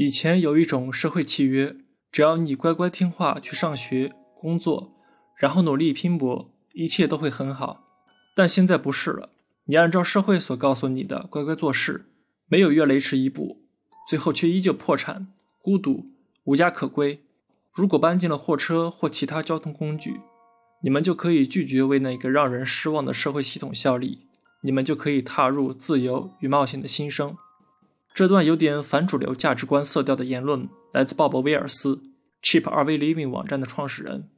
以前有一种社会契约，只要你乖乖听话去上学、工作，然后努力拼搏，一切都会很好。但现在不是了，你按照社会所告诉你的乖乖做事，没有越雷池一步，最后却依旧破产、孤独、无家可归。如果搬进了货车或其他交通工具，你们就可以拒绝为那个让人失望的社会系统效力，你们就可以踏入自由与冒险的新生。这段有点反主流价值观色调的言论来自鲍勃·威尔斯，Cheap RV Living 网站的创始人。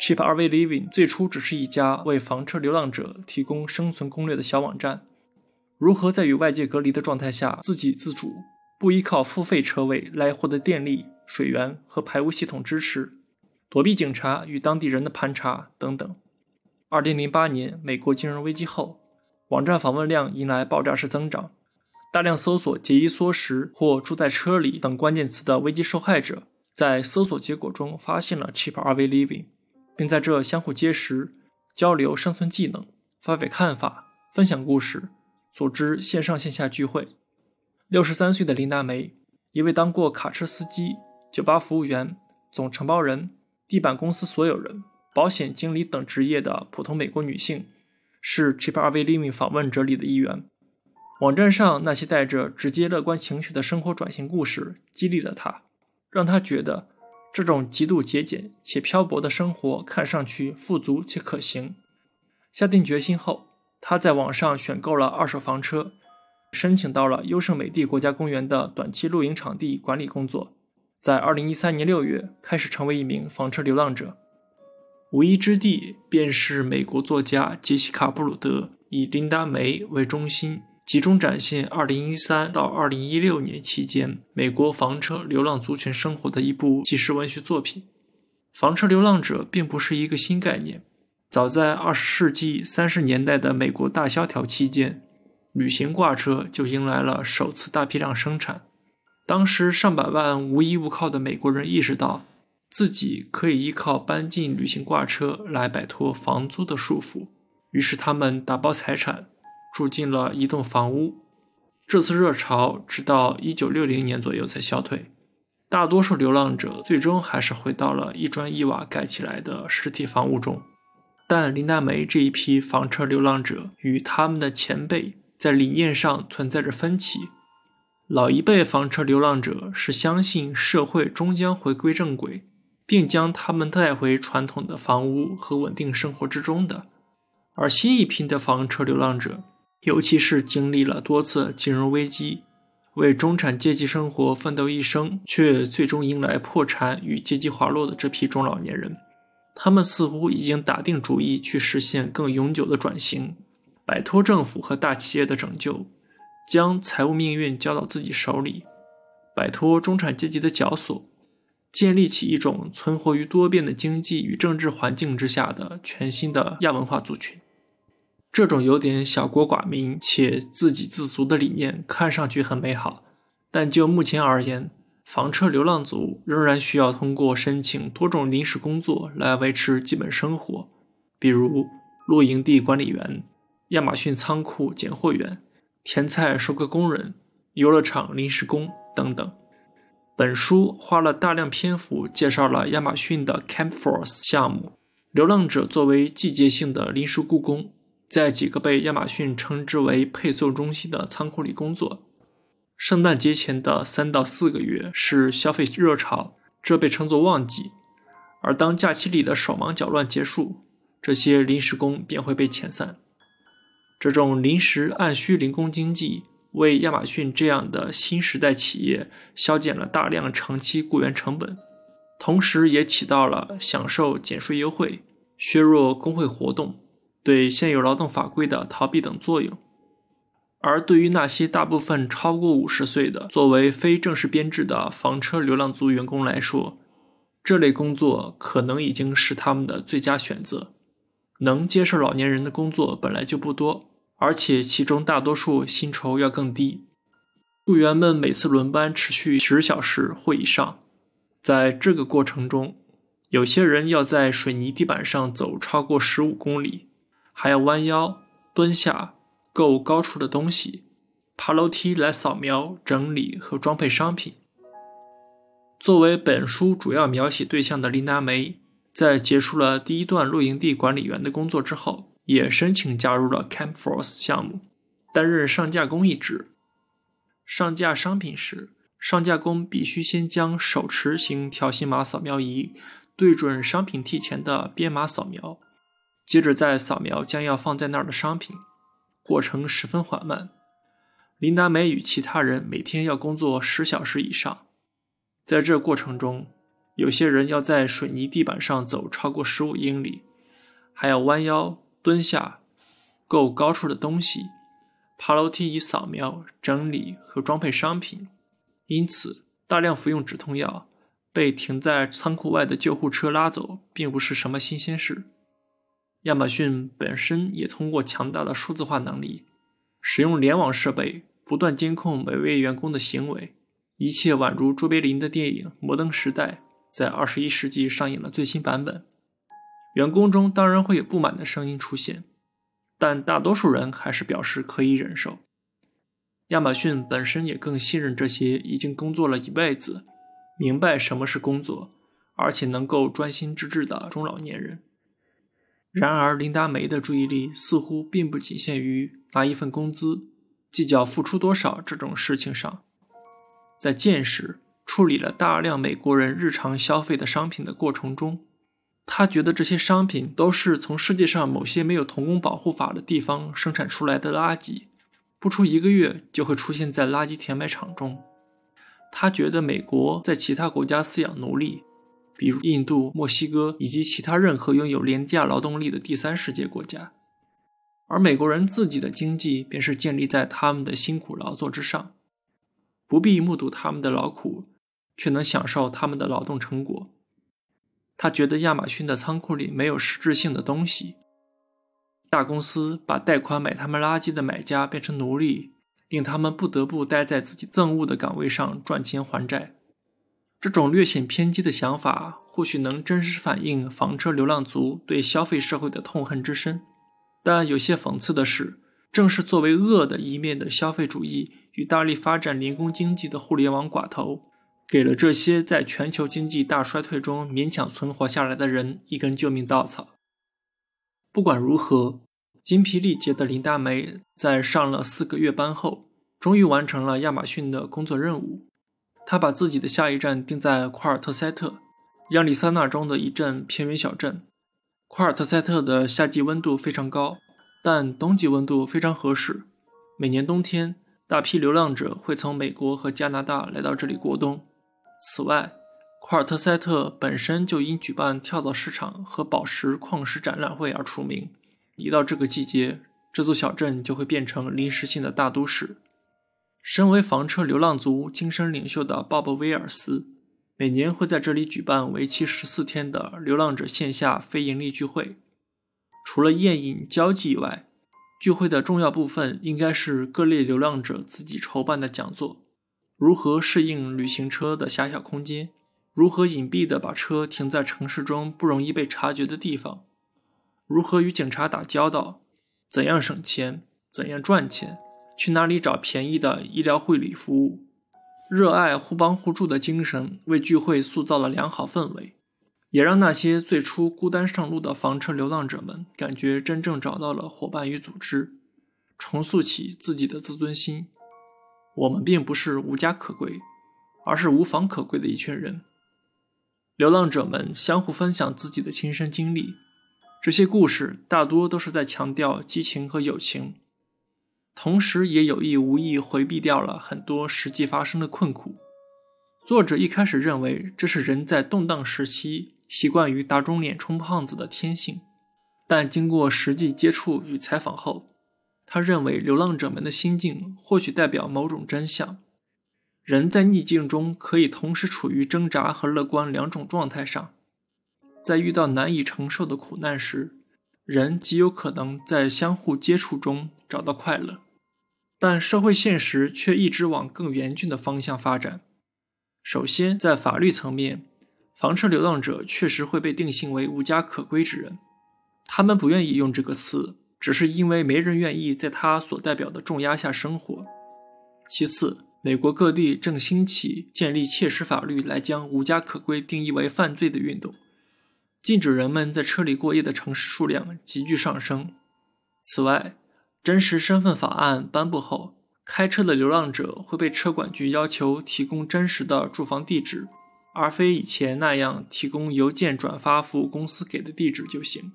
Cheap RV Living 最初只是一家为房车流浪者提供生存攻略的小网站，如何在与外界隔离的状态下自给自足，不依靠付费车位来获得电力、水源和排污系统支持。躲避警察与当地人的盘查等等。二零零八年美国金融危机后，网站访问量迎来爆炸式增长，大量搜索“节衣缩食”或“住在车里”等关键词的危机受害者，在搜索结果中发现了 Cheap RV Living，并在这相互结识、交流生存技能、发表看法、分享故事、组织线上线下聚会。六十三岁的琳达梅，一位当过卡车司机、酒吧服务员、总承包人。地板公司所有人、保险经理等职业的普通美国女性，是 Cheap RV Living 访问者里的一员。网站上那些带着直接乐观情绪的生活转型故事，激励了他，让他觉得这种极度节俭且漂泊的生活看上去富足且可行。下定决心后，他在网上选购了二手房车，申请到了优胜美地国家公园的短期露营场地管理工作。在二零一三年六月，开始成为一名房车流浪者。无一之地便是美国作家杰西卡·布鲁德以琳达·梅为中心，集中展现二零一三到二零一六年期间美国房车流浪族群生活的一部纪实文学作品。房车流浪者并不是一个新概念，早在二十世纪三十年代的美国大萧条期间，旅行挂车就迎来了首次大批量生产。当时上百万无依无靠的美国人意识到，自己可以依靠搬进旅行挂车来摆脱房租的束缚，于是他们打包财产，住进了一栋房屋。这次热潮直到1960年左右才消退，大多数流浪者最终还是回到了一砖一瓦盖起来的实体房屋中。但林娜梅这一批房车流浪者与他们的前辈在理念上存在着分歧。老一辈房车流浪者是相信社会终将回归正轨，并将他们带回传统的房屋和稳定生活之中的，而新一批的房车流浪者，尤其是经历了多次金融危机，为中产阶级生活奋斗一生，却最终迎来破产与阶级滑落的这批中老年人，他们似乎已经打定主意去实现更永久的转型，摆脱政府和大企业的拯救。将财务命运交到自己手里，摆脱中产阶级的绞索，建立起一种存活于多变的经济与政治环境之下的全新的亚文化族群。这种有点小国寡民且自给自足的理念看上去很美好，但就目前而言，房车流浪族仍然需要通过申请多种临时工作来维持基本生活，比如露营地管理员、亚马逊仓库拣货员。甜菜收割工人、游乐场临时工等等。本书花了大量篇幅介绍了亚马逊的 Camp Force 项目，流浪者作为季节性的临时雇工，在几个被亚马逊称之为配送中心的仓库里工作。圣诞节前的三到四个月是消费热潮，这被称作旺季。而当假期里的手忙脚乱结束，这些临时工便会被遣散。这种临时按需零工经济，为亚马逊这样的新时代企业削减了大量长期雇员成本，同时也起到了享受减税优惠、削弱工会活动、对现有劳动法规的逃避等作用。而对于那些大部分超过五十岁的作为非正式编制的房车流浪族员工来说，这类工作可能已经是他们的最佳选择。能接受老年人的工作本来就不多。而且其中大多数薪酬要更低，雇员们每次轮班持续十小时或以上，在这个过程中，有些人要在水泥地板上走超过十五公里，还要弯腰蹲下够高处的东西，爬楼梯来扫描、整理和装配商品。作为本书主要描写对象的琳达梅，在结束了第一段露营地管理员的工作之后，也申请加入了 Camp Force 项目，担任上架工一职。上架商品时，上架工必须先将手持型条形码扫描仪对准商品体前的编码扫描，接着再扫描将要放在那儿的商品，过程十分缓慢。琳达梅与其他人每天要工作十小时以上。在这过程中，有些人要在水泥地板上走超过十五英里，还要弯腰蹲下，够高处的东西，爬楼梯以扫描、整理和装配商品。因此，大量服用止痛药被停在仓库外的救护车拉走，并不是什么新鲜事。亚马逊本身也通过强大的数字化能力，使用联网设备不断监控每位员工的行为。一切宛如卓别林的电影《摩登时代》在二十一世纪上映了最新版本。员工中当然会有不满的声音出现，但大多数人还是表示可以忍受。亚马逊本身也更信任这些已经工作了一辈子、明白什么是工作，而且能够专心致志的中老年人。然而，琳达梅的注意力似乎并不仅限于拿一份工资、计较付出多少这种事情上。在见识处理了大量美国人日常消费的商品的过程中，他觉得这些商品都是从世界上某些没有童工保护法的地方生产出来的垃圾，不出一个月就会出现在垃圾填埋场中。他觉得美国在其他国家饲养奴隶，比如印度、墨西哥以及其他任何拥有廉价劳动力的第三世界国家，而美国人自己的经济便是建立在他们的辛苦劳作之上。不必目睹他们的劳苦，却能享受他们的劳动成果。他觉得亚马逊的仓库里没有实质性的东西。大公司把贷款买他们垃圾的买家变成奴隶，令他们不得不待在自己憎恶的岗位上赚钱还债。这种略显偏激的想法，或许能真实反映房车流浪族对消费社会的痛恨之深。但有些讽刺的是。正是作为恶的一面的消费主义与大力发展零工经济的互联网寡头，给了这些在全球经济大衰退中勉强存活下来的人一根救命稻草。不管如何，精疲力竭的林大梅在上了四个月班后，终于完成了亚马逊的工作任务。他把自己的下一站定在库尔特塞特，亚利桑那州的一镇偏远小镇。库尔特塞特的夏季温度非常高。但冬季温度非常合适。每年冬天，大批流浪者会从美国和加拿大来到这里过冬。此外，库尔特塞特本身就因举办跳蚤市场和宝石矿石展览会而出名。一到这个季节，这座小镇就会变成临时性的大都市。身为房车流浪族精神领袖的鲍勃·威尔斯，每年会在这里举办为期十四天的流浪者线下非盈利聚会。除了宴饮交际以外，聚会的重要部分应该是各类流浪者自己筹办的讲座：如何适应旅行车的狭小空间，如何隐蔽地把车停在城市中不容易被察觉的地方，如何与警察打交道，怎样省钱，怎样赚钱，去哪里找便宜的医疗护理服务。热爱互帮互助的精神为聚会塑造了良好氛围。也让那些最初孤单上路的房车流浪者们感觉真正找到了伙伴与组织，重塑起自己的自尊心。我们并不是无家可归，而是无房可归的一群人。流浪者们相互分享自己的亲身经历，这些故事大多都是在强调激情和友情，同时也有意无意回避掉了很多实际发生的困苦。作者一开始认为这是人在动荡时期。习惯于打肿脸充胖子的天性，但经过实际接触与采访后，他认为流浪者们的心境或许代表某种真相：人在逆境中可以同时处于挣扎和乐观两种状态上。在遇到难以承受的苦难时，人极有可能在相互接触中找到快乐，但社会现实却一直往更严峻的方向发展。首先，在法律层面。房车流浪者确实会被定性为无家可归之人，他们不愿意用这个词，只是因为没人愿意在他所代表的重压下生活。其次，美国各地正兴起建立切实法律来将无家可归定义为犯罪的运动，禁止人们在车里过夜的城市数量急剧上升。此外，真实身份法案颁布后，开车的流浪者会被车管局要求提供真实的住房地址，而非以前那样提供邮件转发服务公司给的地址就行。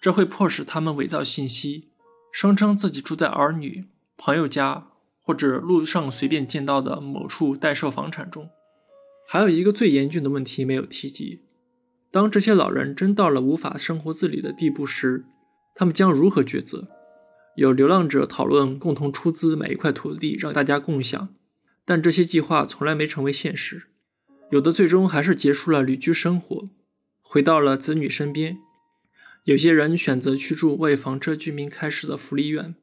这会迫使他们伪造信息，声称自己住在儿女、朋友家或者路上随便见到的某处待售房产中。还有一个最严峻的问题没有提及：当这些老人真到了无法生活自理的地步时，他们将如何抉择？有流浪者讨论共同出资买一块土地让大家共享，但这些计划从来没成为现实。有的最终还是结束了旅居生活，回到了子女身边。有些人选择去住为房车居民开设的福利院，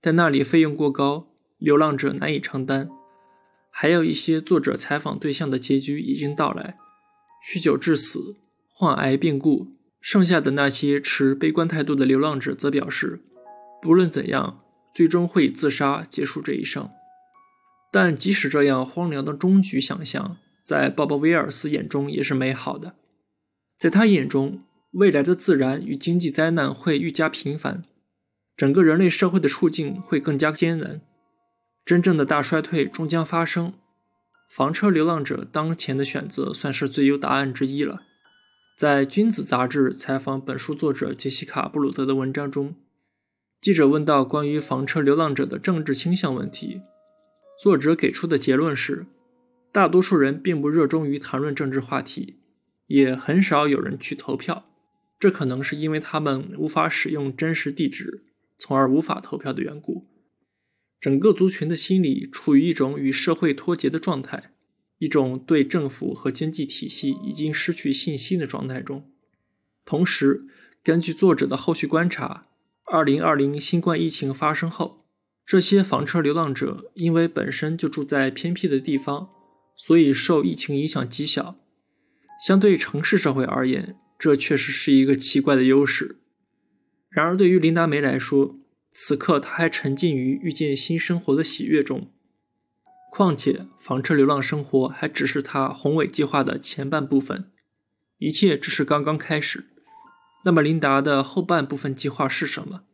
但那里费用过高，流浪者难以承担。还有一些作者采访对象的结局已经到来：酗酒致死、患癌病故。剩下的那些持悲观态度的流浪者则表示，不论怎样，最终会自杀结束这一生。但即使这样荒凉的终局想象，在鲍勃·威尔斯眼中也是美好的。在他眼中，未来的自然与经济灾难会愈加频繁，整个人类社会的处境会更加艰难，真正的大衰退终将发生。房车流浪者当前的选择算是最优答案之一了。在《君子》杂志采访本书作者杰西卡·布鲁德的文章中，记者问到关于房车流浪者的政治倾向问题，作者给出的结论是：大多数人并不热衷于谈论政治话题，也很少有人去投票。这可能是因为他们无法使用真实地址，从而无法投票的缘故。整个族群的心理处于一种与社会脱节的状态。一种对政府和经济体系已经失去信心的状态中。同时，根据作者的后续观察，2020新冠疫情发生后，这些房车流浪者因为本身就住在偏僻的地方，所以受疫情影响极小。相对城市社会而言，这确实是一个奇怪的优势。然而，对于琳达梅来说，此刻她还沉浸于遇见新生活的喜悦中。况且，房车流浪生活还只是他宏伟计划的前半部分，一切只是刚刚开始。那么，琳达的后半部分计划是什么？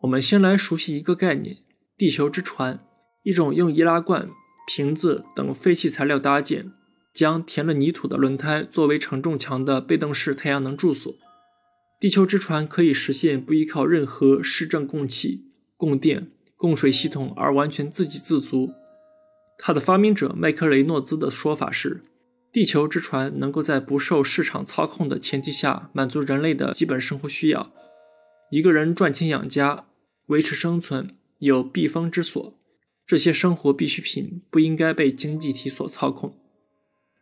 我们先来熟悉一个概念：地球之船，一种用易拉罐、瓶子等废弃材料搭建，将填了泥土的轮胎作为承重墙的被动式太阳能住所。地球之船可以实现不依靠任何市政供气、供电、供水系统而完全自给自足。它的发明者麦克雷诺兹的说法是：地球之船能够在不受市场操控的前提下满足人类的基本生活需要。一个人赚钱养家、维持生存、有避风之所，这些生活必需品不应该被经济体所操控。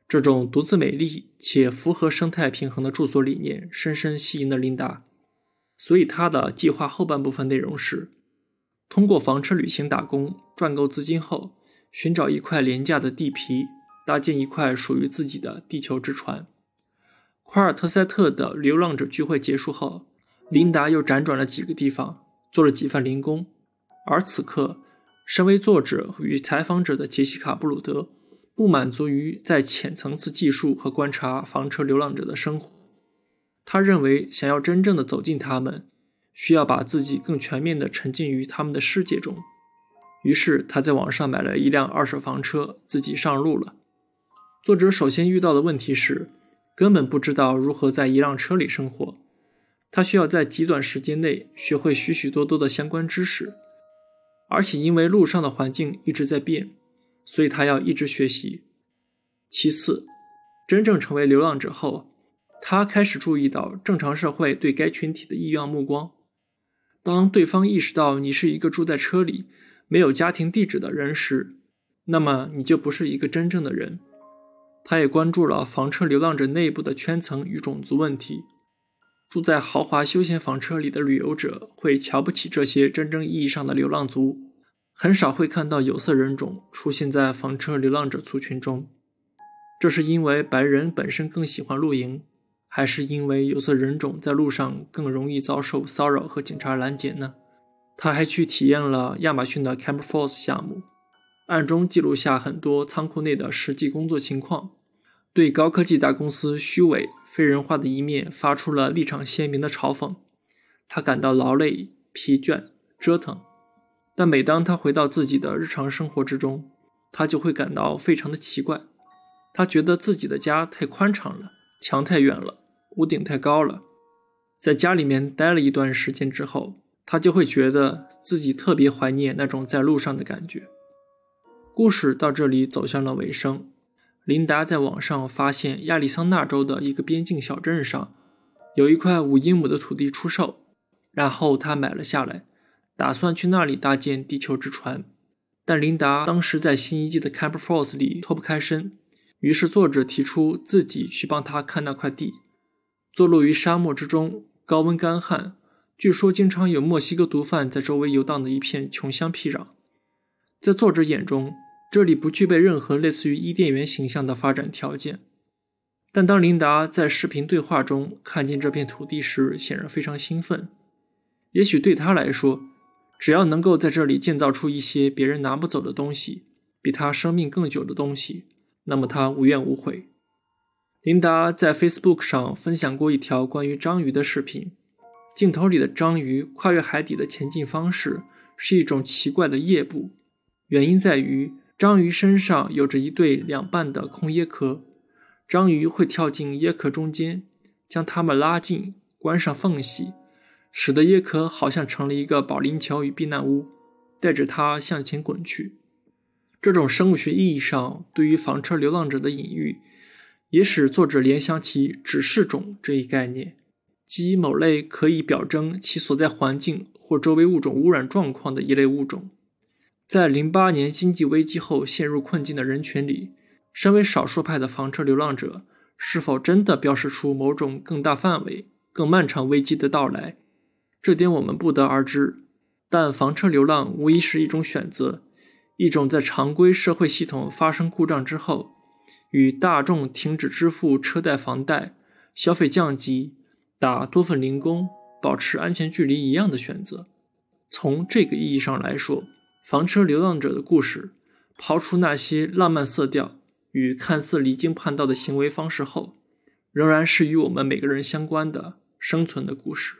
这种独自美丽且符合生态平衡的住所理念深深吸引了琳达，所以他的计划后半部分内容是：通过房车旅行打工赚够资金后。寻找一块廉价的地皮，搭建一块属于自己的地球之船。夸尔特塞特的流浪者聚会结束后，琳达又辗转了几个地方，做了几份零工。而此刻，身为作者与采访者的杰西卡·布鲁德不满足于在浅层次技术和观察房车流浪者的生活，他认为想要真正的走进他们，需要把自己更全面地沉浸于他们的世界中。于是他在网上买了一辆二手房车，自己上路了。作者首先遇到的问题是，根本不知道如何在一辆车里生活。他需要在极短时间内学会许许多多的相关知识，而且因为路上的环境一直在变，所以他要一直学习。其次，真正成为流浪者后，他开始注意到正常社会对该群体的异样目光。当对方意识到你是一个住在车里，没有家庭地址的人时，那么你就不是一个真正的人。他也关注了房车流浪者内部的圈层与种族问题。住在豪华休闲房车里的旅游者会瞧不起这些真正意义上的流浪族，很少会看到有色人种出现在房车流浪者族群中。这是因为白人本身更喜欢露营，还是因为有色人种在路上更容易遭受骚扰和警察拦截呢？他还去体验了亚马逊的 Camp Force 项目，暗中记录下很多仓库内的实际工作情况，对高科技大公司虚伪、非人化的一面发出了立场鲜明的嘲讽。他感到劳累、疲倦、折腾，但每当他回到自己的日常生活之中，他就会感到非常的奇怪。他觉得自己的家太宽敞了，墙太远了，屋顶太高了。在家里面待了一段时间之后，他就会觉得自己特别怀念那种在路上的感觉。故事到这里走向了尾声。琳达在网上发现亚利桑那州的一个边境小镇上有一块五英亩的土地出售。然后他买了下来，打算去那里搭建地球之船。但琳达当时在新一季的 Camp Force 里脱不开身，于是作者提出自己去帮他看那块地。坐落于沙漠之中，高温干旱，据说经常有墨西哥毒贩在周围游荡的一片穷乡僻壤。在作者眼中，这里不具备任何类似于伊甸园形象的发展条件。但当琳达在视频对话中看见这片土地时，显然非常兴奋。也许对他来说，只要能够在这里建造出一些别人拿不走的东西，比他生命更久的东西，那么他无怨无悔。琳达在 Facebook 上分享过一条关于章鱼的视频，镜头里的章鱼跨越海底的前进方式是一种奇怪的夜步，原因在于章鱼身上有着一对两半的空椰壳，章鱼会跳进椰壳中间，将它们拉近，关上缝隙。使得椰壳好像成了一个保龄球与避难屋，带着它向前滚去。这种生物学意义上对于房车流浪者的隐喻，也使作者联想起指示种这一概念，即某类可以表征其所在环境或周围物种污染状况的一类物种。在零八年经济危机后陷入困境的人群里，身为少数派的房车流浪者，是否真的标识出某种更大范围、更漫长危机的到来？这点我们不得而知，但房车流浪无疑是一种选择，一种在常规社会系统发生故障之后，与大众停止支付车贷、房贷、消费降级、打多份零工、保持安全距离一样的选择。从这个意义上来说，房车流浪者的故事，刨除那些浪漫色调与看似离经叛道的行为方式后，仍然是与我们每个人相关的生存的故事。